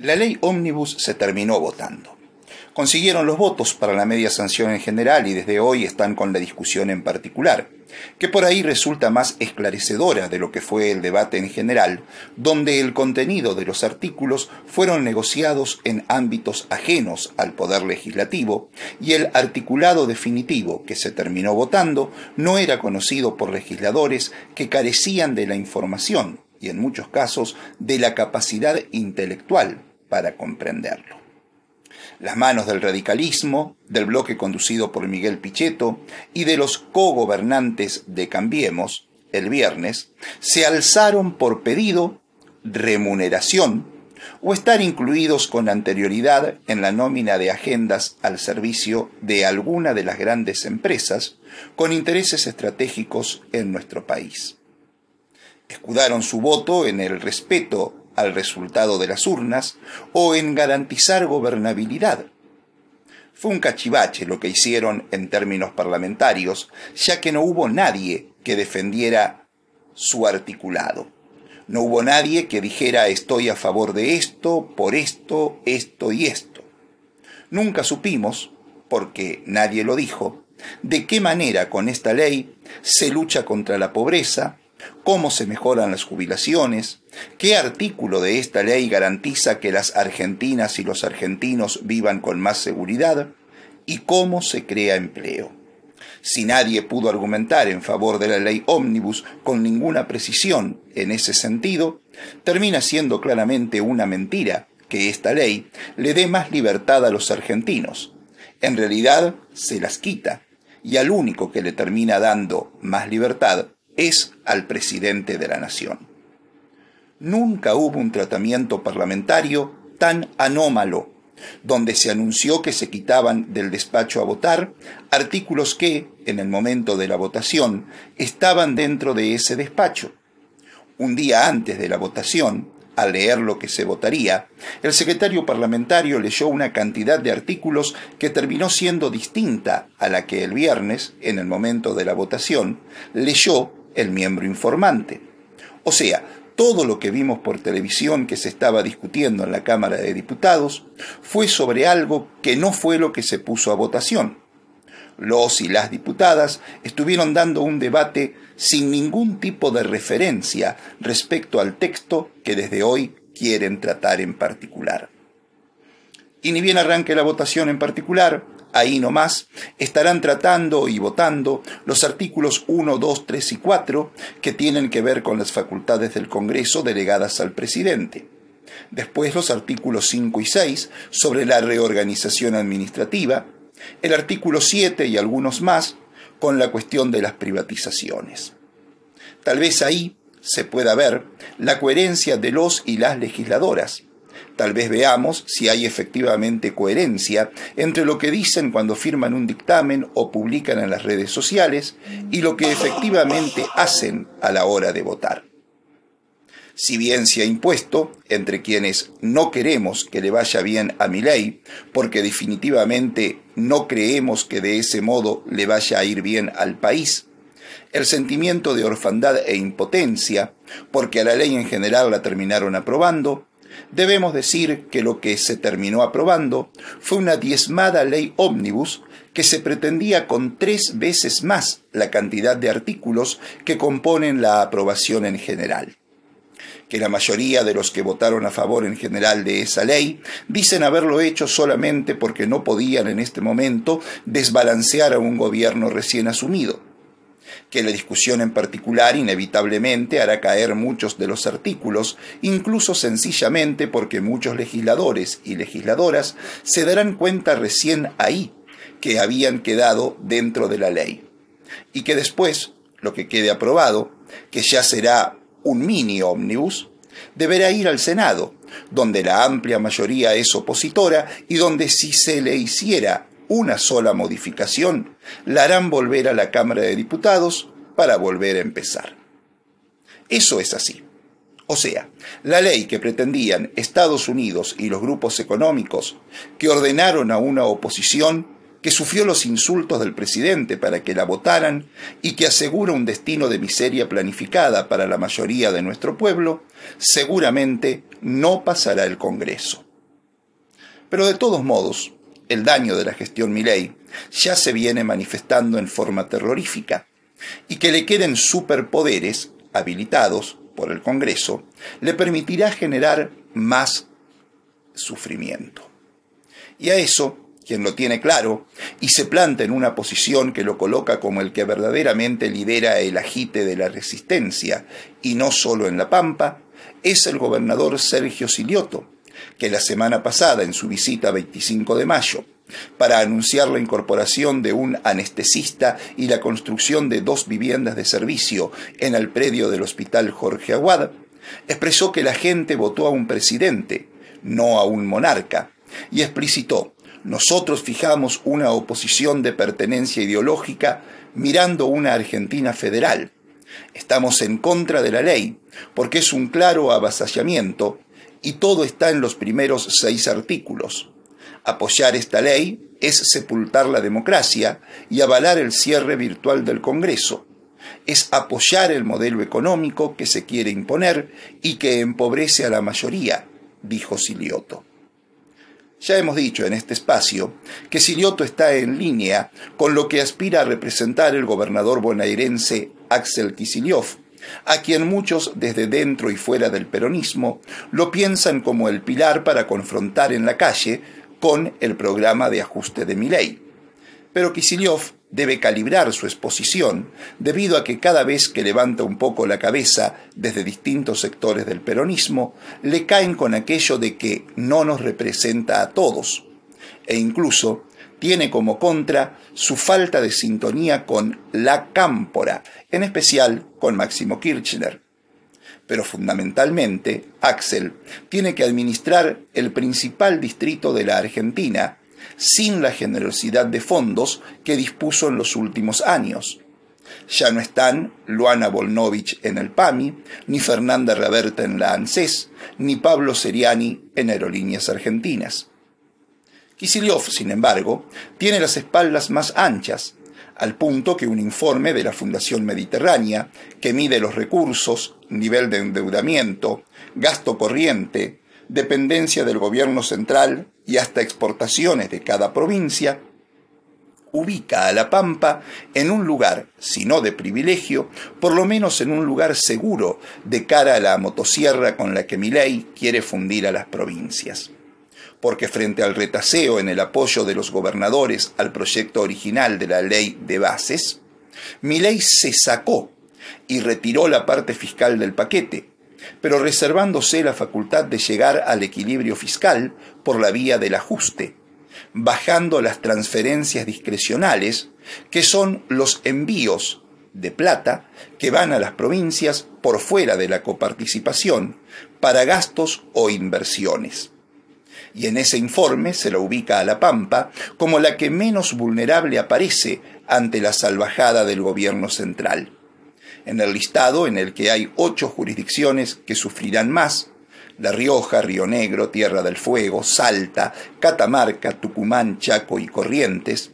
La ley ómnibus se terminó votando. Consiguieron los votos para la media sanción en general y desde hoy están con la discusión en particular, que por ahí resulta más esclarecedora de lo que fue el debate en general, donde el contenido de los artículos fueron negociados en ámbitos ajenos al poder legislativo y el articulado definitivo que se terminó votando no era conocido por legisladores que carecían de la información y en muchos casos de la capacidad intelectual para comprenderlo. Las manos del radicalismo, del bloque conducido por Miguel Pichetto y de los cogobernantes de Cambiemos, el viernes, se alzaron por pedido, remuneración o estar incluidos con anterioridad en la nómina de agendas al servicio de alguna de las grandes empresas con intereses estratégicos en nuestro país. Escudaron su voto en el respeto al resultado de las urnas o en garantizar gobernabilidad. Fue un cachivache lo que hicieron en términos parlamentarios, ya que no hubo nadie que defendiera su articulado. No hubo nadie que dijera estoy a favor de esto, por esto, esto y esto. Nunca supimos, porque nadie lo dijo, de qué manera con esta ley se lucha contra la pobreza, cómo se mejoran las jubilaciones, qué artículo de esta ley garantiza que las argentinas y los argentinos vivan con más seguridad y cómo se crea empleo. Si nadie pudo argumentar en favor de la ley ómnibus con ninguna precisión en ese sentido, termina siendo claramente una mentira que esta ley le dé más libertad a los argentinos. En realidad se las quita, y al único que le termina dando más libertad es al presidente de la nación. Nunca hubo un tratamiento parlamentario tan anómalo, donde se anunció que se quitaban del despacho a votar artículos que, en el momento de la votación, estaban dentro de ese despacho. Un día antes de la votación, al leer lo que se votaría, el secretario parlamentario leyó una cantidad de artículos que terminó siendo distinta a la que el viernes, en el momento de la votación, leyó el miembro informante. O sea, todo lo que vimos por televisión que se estaba discutiendo en la Cámara de Diputados fue sobre algo que no fue lo que se puso a votación. Los y las diputadas estuvieron dando un debate sin ningún tipo de referencia respecto al texto que desde hoy quieren tratar en particular. Y ni bien arranque la votación en particular, ahí nomás, estarán tratando y votando los artículos 1, 2, 3 y 4 que tienen que ver con las facultades del Congreso delegadas al presidente. Después los artículos 5 y 6 sobre la reorganización administrativa, el artículo 7 y algunos más con la cuestión de las privatizaciones. Tal vez ahí se pueda ver la coherencia de los y las legisladoras, Tal vez veamos si hay efectivamente coherencia entre lo que dicen cuando firman un dictamen o publican en las redes sociales y lo que efectivamente hacen a la hora de votar. Si bien se ha impuesto entre quienes no queremos que le vaya bien a mi ley, porque definitivamente no creemos que de ese modo le vaya a ir bien al país, el sentimiento de orfandad e impotencia, porque a la ley en general la terminaron aprobando, debemos decir que lo que se terminó aprobando fue una diezmada ley ómnibus que se pretendía con tres veces más la cantidad de artículos que componen la aprobación en general. Que la mayoría de los que votaron a favor en general de esa ley dicen haberlo hecho solamente porque no podían en este momento desbalancear a un gobierno recién asumido que la discusión en particular inevitablemente hará caer muchos de los artículos, incluso sencillamente porque muchos legisladores y legisladoras se darán cuenta recién ahí que habían quedado dentro de la ley, y que después, lo que quede aprobado, que ya será un mini ómnibus, deberá ir al Senado, donde la amplia mayoría es opositora y donde si se le hiciera una sola modificación, la harán volver a la Cámara de Diputados para volver a empezar. Eso es así. O sea, la ley que pretendían Estados Unidos y los grupos económicos que ordenaron a una oposición que sufrió los insultos del presidente para que la votaran y que asegura un destino de miseria planificada para la mayoría de nuestro pueblo, seguramente no pasará el Congreso. Pero de todos modos, el daño de la gestión Milei ya se viene manifestando en forma terrorífica, y que le queden superpoderes habilitados por el Congreso le permitirá generar más sufrimiento. Y a eso, quien lo tiene claro y se planta en una posición que lo coloca como el que verdaderamente lidera el agite de la resistencia, y no solo en La Pampa, es el gobernador Sergio Silioto, que la semana pasada, en su visita 25 de mayo, para anunciar la incorporación de un anestesista y la construcción de dos viviendas de servicio en el predio del Hospital Jorge Aguad, expresó que la gente votó a un presidente, no a un monarca, y explicitó, nosotros fijamos una oposición de pertenencia ideológica mirando una Argentina federal. Estamos en contra de la ley, porque es un claro avasallamiento y todo está en los primeros seis artículos. Apoyar esta ley es sepultar la democracia y avalar el cierre virtual del Congreso. Es apoyar el modelo económico que se quiere imponer y que empobrece a la mayoría, dijo Silioto. Ya hemos dicho en este espacio que Silioto está en línea con lo que aspira a representar el gobernador bonaerense Axel Kicillof, a quien muchos desde dentro y fuera del peronismo lo piensan como el pilar para confrontar en la calle con el programa de ajuste de Milei. Pero Kicillof debe calibrar su exposición debido a que cada vez que levanta un poco la cabeza desde distintos sectores del peronismo, le caen con aquello de que no nos representa a todos e incluso tiene como contra su falta de sintonía con la cámpora, en especial con Máximo Kirchner. Pero fundamentalmente, Axel tiene que administrar el principal distrito de la Argentina sin la generosidad de fondos que dispuso en los últimos años. Ya no están Luana Volnovich en el PAMI, ni Fernanda Raberta en la ANSES, ni Pablo Seriani en Aerolíneas Argentinas. Kicillof, sin embargo, tiene las espaldas más anchas, al punto que un informe de la Fundación Mediterránea, que mide los recursos, nivel de endeudamiento, gasto corriente, dependencia del gobierno central y hasta exportaciones de cada provincia, ubica a La Pampa en un lugar, si no de privilegio, por lo menos en un lugar seguro de cara a la motosierra con la que Milei quiere fundir a las provincias porque frente al retaseo en el apoyo de los gobernadores al proyecto original de la ley de bases, mi ley se sacó y retiró la parte fiscal del paquete, pero reservándose la facultad de llegar al equilibrio fiscal por la vía del ajuste, bajando las transferencias discrecionales, que son los envíos de plata que van a las provincias por fuera de la coparticipación para gastos o inversiones y en ese informe se la ubica a La Pampa como la que menos vulnerable aparece ante la salvajada del gobierno central. En el listado, en el que hay ocho jurisdicciones que sufrirán más, La Rioja, Río Negro, Tierra del Fuego, Salta, Catamarca, Tucumán, Chaco y Corrientes,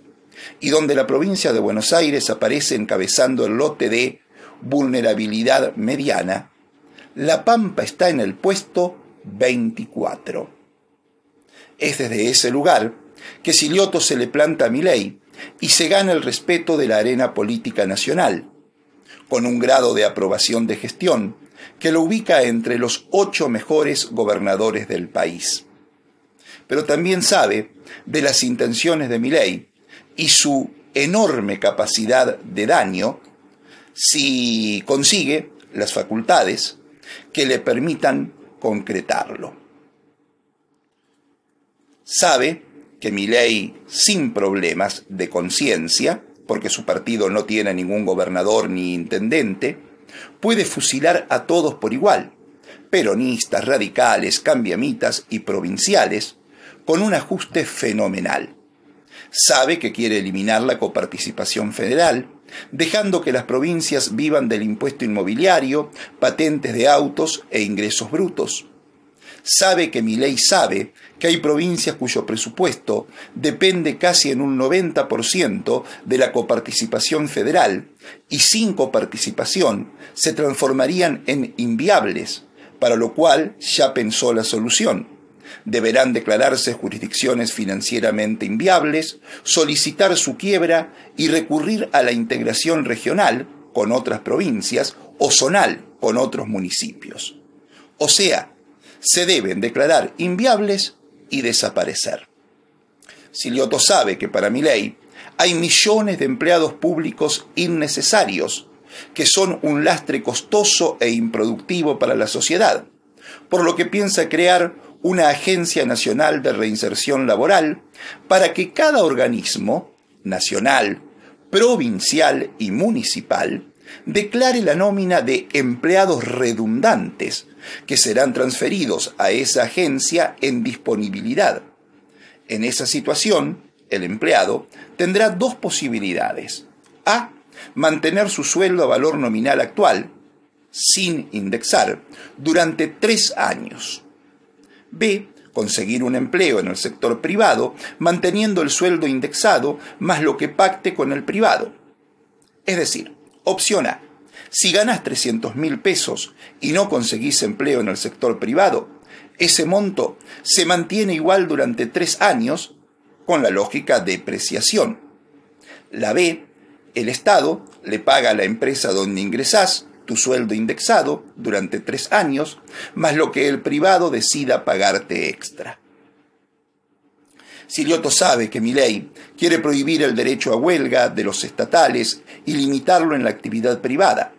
y donde la provincia de Buenos Aires aparece encabezando el lote de vulnerabilidad mediana, La Pampa está en el puesto 24. Es desde ese lugar que Silioto se le planta a Milei y se gana el respeto de la arena política nacional, con un grado de aprobación de gestión que lo ubica entre los ocho mejores gobernadores del país. Pero también sabe de las intenciones de Milei y su enorme capacidad de daño si consigue las facultades que le permitan concretarlo sabe que ley sin problemas de conciencia, porque su partido no tiene ningún gobernador ni intendente, puede fusilar a todos por igual, peronistas, radicales, cambiamitas y provinciales, con un ajuste fenomenal. Sabe que quiere eliminar la coparticipación federal, dejando que las provincias vivan del impuesto inmobiliario, patentes de autos e ingresos brutos sabe que mi ley sabe que hay provincias cuyo presupuesto depende casi en un 90% de la coparticipación federal y sin coparticipación se transformarían en inviables, para lo cual ya pensó la solución, deberán declararse jurisdicciones financieramente inviables, solicitar su quiebra y recurrir a la integración regional con otras provincias o zonal con otros municipios. O sea, se deben declarar inviables y desaparecer. Silioto sabe que para mi ley hay millones de empleados públicos innecesarios, que son un lastre costoso e improductivo para la sociedad, por lo que piensa crear una Agencia Nacional de Reinserción Laboral para que cada organismo, nacional, provincial y municipal, declare la nómina de empleados redundantes que serán transferidos a esa agencia en disponibilidad. En esa situación, el empleado tendrá dos posibilidades. A. Mantener su sueldo a valor nominal actual, sin indexar, durante tres años. B. Conseguir un empleo en el sector privado, manteniendo el sueldo indexado más lo que pacte con el privado. Es decir, opción A. Si ganas 300 mil pesos y no conseguís empleo en el sector privado, ese monto se mantiene igual durante tres años con la lógica de depreciación. La B, el Estado le paga a la empresa donde ingresás tu sueldo indexado durante tres años, más lo que el privado decida pagarte extra. Silioto sabe que mi ley quiere prohibir el derecho a huelga de los estatales y limitarlo en la actividad privada,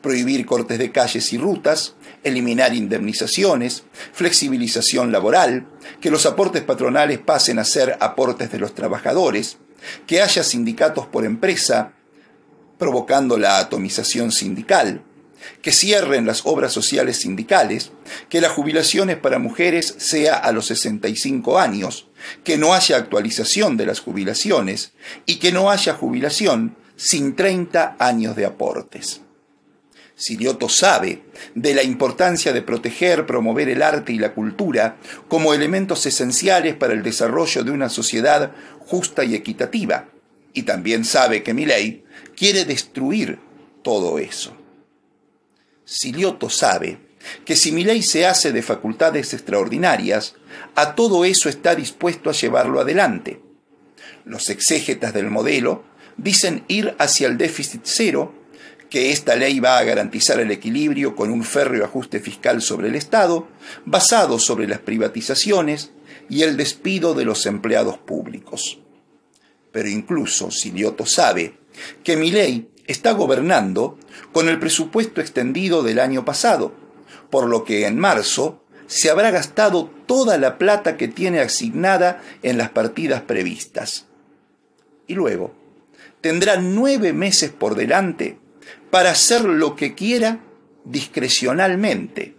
prohibir cortes de calles y rutas, eliminar indemnizaciones, flexibilización laboral, que los aportes patronales pasen a ser aportes de los trabajadores, que haya sindicatos por empresa, provocando la atomización sindical, que cierren las obras sociales sindicales, que las jubilaciones para mujeres sea a los 65 años, que no haya actualización de las jubilaciones y que no haya jubilación sin 30 años de aportes. Silioto sabe de la importancia de proteger, promover el arte y la cultura como elementos esenciales para el desarrollo de una sociedad justa y equitativa, y también sabe que mi ley quiere destruir todo eso. Silioto sabe que si mi ley se hace de facultades extraordinarias, a todo eso está dispuesto a llevarlo adelante. Los exégetas del modelo dicen ir hacia el déficit cero, que esta ley va a garantizar el equilibrio con un férreo ajuste fiscal sobre el Estado, basado sobre las privatizaciones y el despido de los empleados públicos. Pero incluso Silioto sabe que mi ley está gobernando con el presupuesto extendido del año pasado, por lo que en marzo se habrá gastado toda la plata que tiene asignada en las partidas previstas. Y luego tendrá nueve meses por delante para hacer lo que quiera discrecionalmente.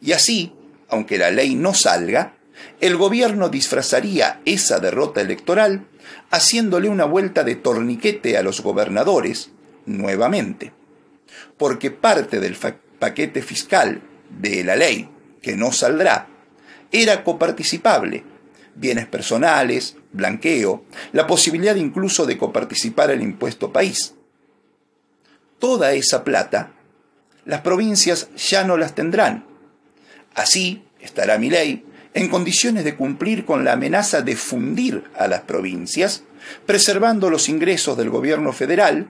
Y así, aunque la ley no salga, el gobierno disfrazaría esa derrota electoral haciéndole una vuelta de torniquete a los gobernadores nuevamente, porque parte del paquete fiscal de la ley que no saldrá era coparticipable, bienes personales, blanqueo, la posibilidad incluso de coparticipar el impuesto país. Toda esa plata, las provincias ya no las tendrán. Así estará mi ley en condiciones de cumplir con la amenaza de fundir a las provincias, preservando los ingresos del gobierno federal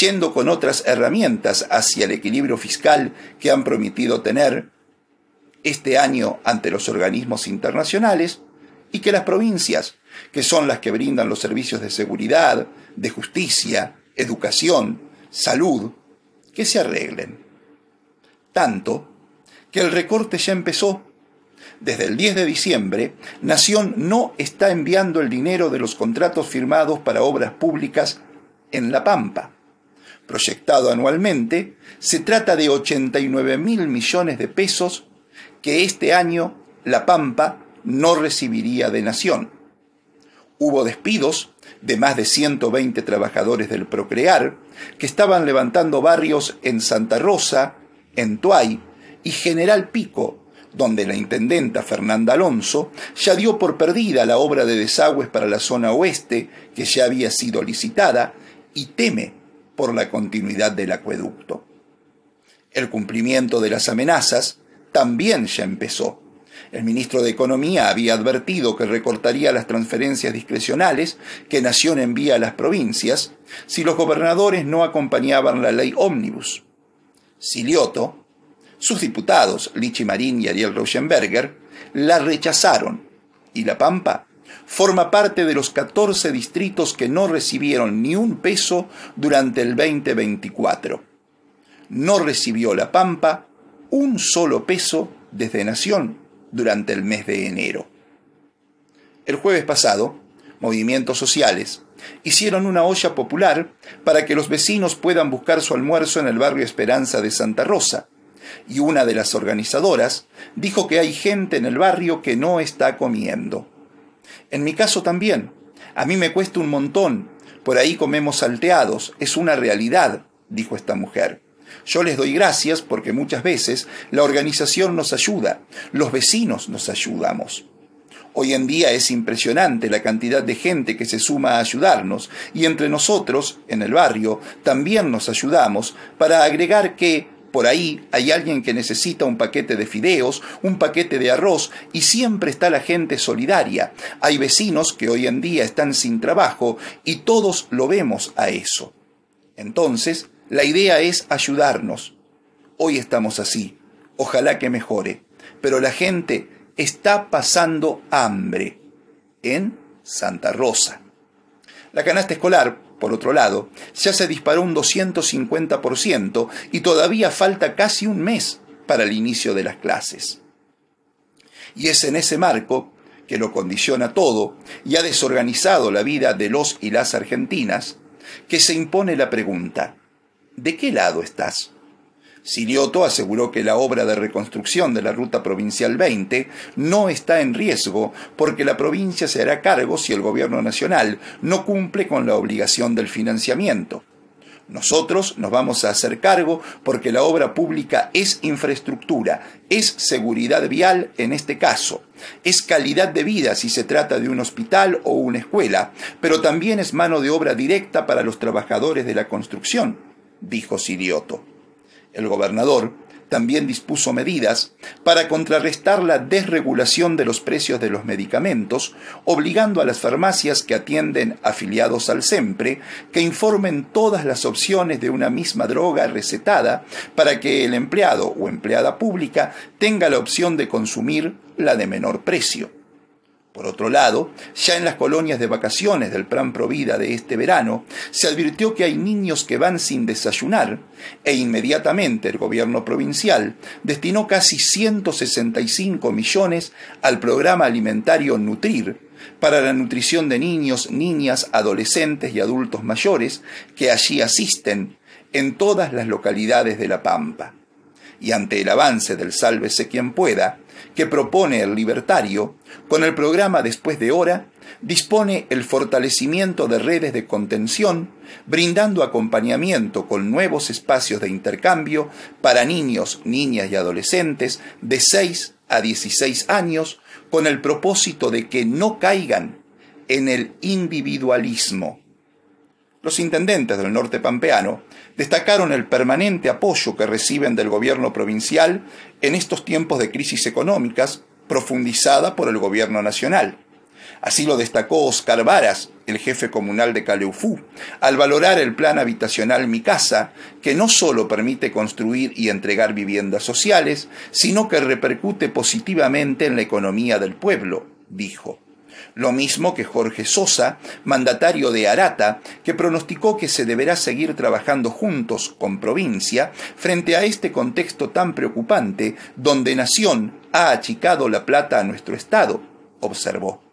yendo con otras herramientas hacia el equilibrio fiscal que han prometido tener este año ante los organismos internacionales y que las provincias, que son las que brindan los servicios de seguridad, de justicia, educación, salud, que se arreglen. Tanto que el recorte ya empezó. Desde el 10 de diciembre, Nación no está enviando el dinero de los contratos firmados para obras públicas en La Pampa proyectado anualmente, se trata de 89 mil millones de pesos que este año La Pampa no recibiría de Nación. Hubo despidos de más de 120 trabajadores del Procrear que estaban levantando barrios en Santa Rosa, en Tuay y General Pico, donde la intendenta Fernanda Alonso ya dio por perdida la obra de desagües para la zona oeste que ya había sido licitada y teme por la continuidad del acueducto. El cumplimiento de las amenazas también ya empezó. El ministro de Economía había advertido que recortaría las transferencias discrecionales que Nación envía a las provincias si los gobernadores no acompañaban la ley ómnibus. Silioto, sus diputados, Lichi Marín y Ariel Rauschenberger, la rechazaron y La Pampa forma parte de los 14 distritos que no recibieron ni un peso durante el 2024. No recibió La Pampa un solo peso desde Nación durante el mes de enero. El jueves pasado, movimientos sociales hicieron una olla popular para que los vecinos puedan buscar su almuerzo en el barrio Esperanza de Santa Rosa, y una de las organizadoras dijo que hay gente en el barrio que no está comiendo. En mi caso también. A mí me cuesta un montón. Por ahí comemos salteados. Es una realidad, dijo esta mujer. Yo les doy gracias porque muchas veces la organización nos ayuda, los vecinos nos ayudamos. Hoy en día es impresionante la cantidad de gente que se suma a ayudarnos y entre nosotros, en el barrio, también nos ayudamos para agregar que por ahí hay alguien que necesita un paquete de fideos, un paquete de arroz y siempre está la gente solidaria. Hay vecinos que hoy en día están sin trabajo y todos lo vemos a eso. Entonces, la idea es ayudarnos. Hoy estamos así. Ojalá que mejore. Pero la gente está pasando hambre en Santa Rosa. La canasta escolar por otro lado, ya se disparó un 250% y todavía falta casi un mes para el inicio de las clases. Y es en ese marco que lo condiciona todo y ha desorganizado la vida de los y las argentinas, que se impone la pregunta, ¿de qué lado estás? Silioto aseguró que la obra de reconstrucción de la Ruta Provincial 20 no está en riesgo porque la provincia se hará cargo si el gobierno nacional no cumple con la obligación del financiamiento. Nosotros nos vamos a hacer cargo porque la obra pública es infraestructura, es seguridad vial en este caso, es calidad de vida si se trata de un hospital o una escuela, pero también es mano de obra directa para los trabajadores de la construcción, dijo Silioto. El gobernador también dispuso medidas para contrarrestar la desregulación de los precios de los medicamentos, obligando a las farmacias que atienden afiliados al SEMPRE que informen todas las opciones de una misma droga recetada para que el empleado o empleada pública tenga la opción de consumir la de menor precio. Por otro lado, ya en las colonias de vacaciones del Plan Provida de este verano, se advirtió que hay niños que van sin desayunar e inmediatamente el gobierno provincial destinó casi 165 millones al programa alimentario Nutrir para la nutrición de niños, niñas, adolescentes y adultos mayores que allí asisten en todas las localidades de La Pampa. Y ante el avance del Sálvese quien pueda, que propone el libertario, con el programa Después de Hora, dispone el fortalecimiento de redes de contención, brindando acompañamiento con nuevos espacios de intercambio para niños, niñas y adolescentes de 6 a 16 años, con el propósito de que no caigan en el individualismo. Los intendentes del norte pampeano destacaron el permanente apoyo que reciben del gobierno provincial en estos tiempos de crisis económicas profundizada por el gobierno nacional. Así lo destacó Oscar Varas, el jefe comunal de Caleufú, al valorar el plan habitacional Mi Casa, que no solo permite construir y entregar viviendas sociales, sino que repercute positivamente en la economía del pueblo, dijo. Lo mismo que Jorge Sosa, mandatario de Arata, que pronosticó que se deberá seguir trabajando juntos con provincia frente a este contexto tan preocupante donde Nación ha achicado la plata a nuestro Estado, observó.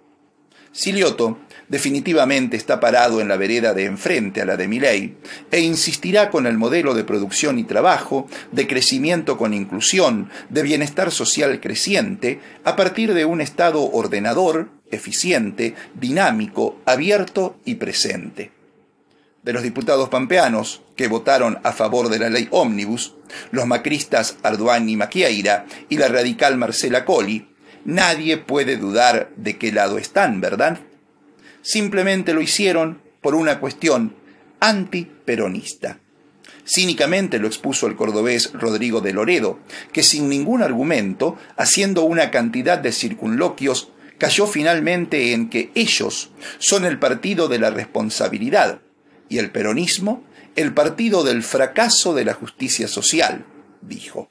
Silioto definitivamente está parado en la vereda de enfrente a la de Miley e insistirá con el modelo de producción y trabajo, de crecimiento con inclusión, de bienestar social creciente, a partir de un Estado ordenador, eficiente, dinámico, abierto y presente. De los diputados pampeanos que votaron a favor de la ley ómnibus, los macristas Arduán y Maquieira y la radical Marcela Colli, nadie puede dudar de qué lado están, ¿verdad? Simplemente lo hicieron por una cuestión antiperonista. Cínicamente lo expuso el cordobés Rodrigo de Loredo, que sin ningún argumento, haciendo una cantidad de circunloquios, cayó finalmente en que ellos son el partido de la responsabilidad y el peronismo el partido del fracaso de la justicia social, dijo.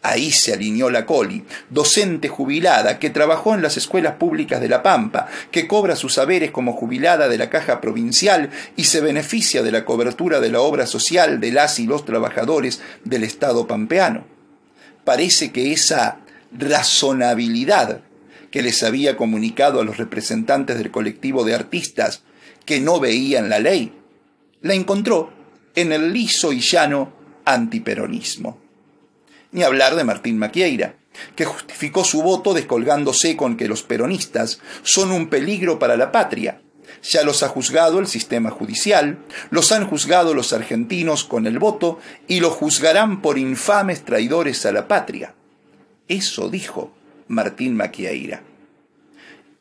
Ahí se alineó la Coli, docente jubilada que trabajó en las escuelas públicas de La Pampa, que cobra sus saberes como jubilada de la Caja Provincial y se beneficia de la cobertura de la obra social de las y los trabajadores del Estado pampeano. Parece que esa razonabilidad que les había comunicado a los representantes del colectivo de artistas que no veían la ley, la encontró en el liso y llano antiperonismo ni hablar de Martín Maquieira, que justificó su voto descolgándose con que los peronistas son un peligro para la patria. Ya los ha juzgado el sistema judicial, los han juzgado los argentinos con el voto y los juzgarán por infames traidores a la patria. Eso dijo Martín Maquieira.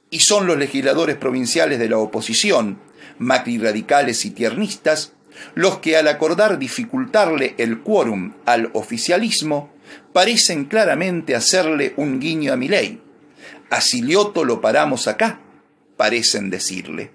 Y son los legisladores provinciales de la oposición, macri radicales y tiernistas, los que al acordar dificultarle el quórum al oficialismo, parecen claramente hacerle un guiño a mi ley. A Silioto lo paramos acá, parecen decirle.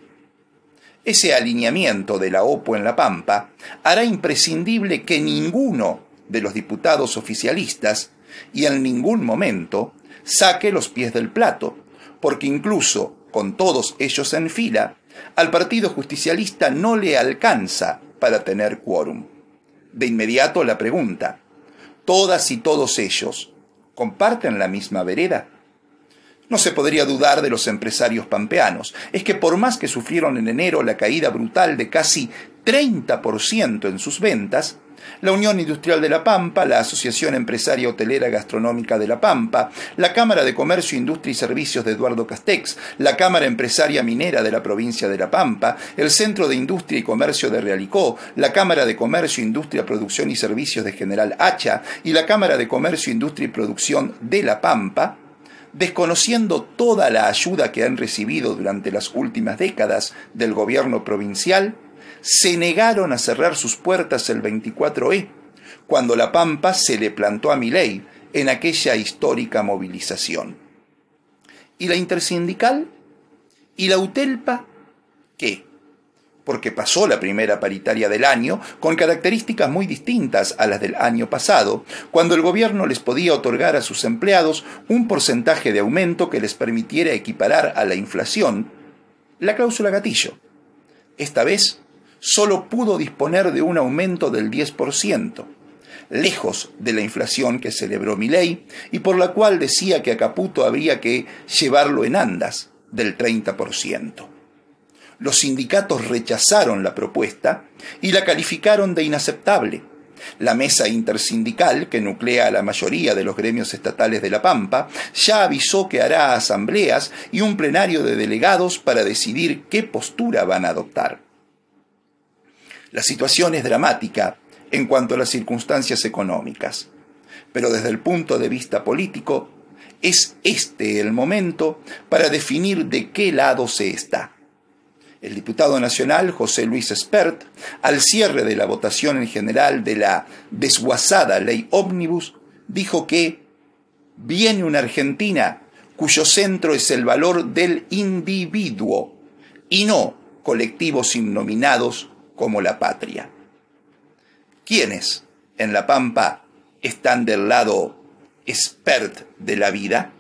Ese alineamiento de la OPO en La Pampa hará imprescindible que ninguno de los diputados oficialistas y en ningún momento saque los pies del plato, porque incluso con todos ellos en fila, al Partido Justicialista no le alcanza para tener quórum. De inmediato la pregunta, todas y todos ellos, comparten la misma vereda? No se podría dudar de los empresarios pampeanos. Es que por más que sufrieron en enero la caída brutal de casi 30% en sus ventas, la Unión Industrial de La Pampa, la Asociación Empresaria Hotelera Gastronómica de La Pampa, la Cámara de Comercio, Industria y Servicios de Eduardo Castex, la Cámara Empresaria Minera de la provincia de La Pampa, el Centro de Industria y Comercio de Realicó, la Cámara de Comercio, Industria, Producción y Servicios de General Hacha y la Cámara de Comercio, Industria y Producción de La Pampa, desconociendo toda la ayuda que han recibido durante las últimas décadas del gobierno provincial, se negaron a cerrar sus puertas el 24E, cuando La Pampa se le plantó a Milei en aquella histórica movilización. ¿Y la intersindical? ¿Y la UTELPA? ¿Qué? Porque pasó la primera paritaria del año con características muy distintas a las del año pasado, cuando el gobierno les podía otorgar a sus empleados un porcentaje de aumento que les permitiera equiparar a la inflación la cláusula gatillo. Esta vez solo pudo disponer de un aumento del 10%, lejos de la inflación que celebró Milei y por la cual decía que a Caputo habría que llevarlo en andas del 30%. Los sindicatos rechazaron la propuesta y la calificaron de inaceptable. La mesa intersindical, que nuclea a la mayoría de los gremios estatales de La Pampa, ya avisó que hará asambleas y un plenario de delegados para decidir qué postura van a adoptar. La situación es dramática en cuanto a las circunstancias económicas, pero desde el punto de vista político, es este el momento para definir de qué lado se está. El diputado nacional José Luis Espert, al cierre de la votación en general de la desguazada ley ómnibus, dijo que viene una Argentina cuyo centro es el valor del individuo y no colectivos innominados como la patria. ¿Quiénes en La Pampa están del lado expert de la vida?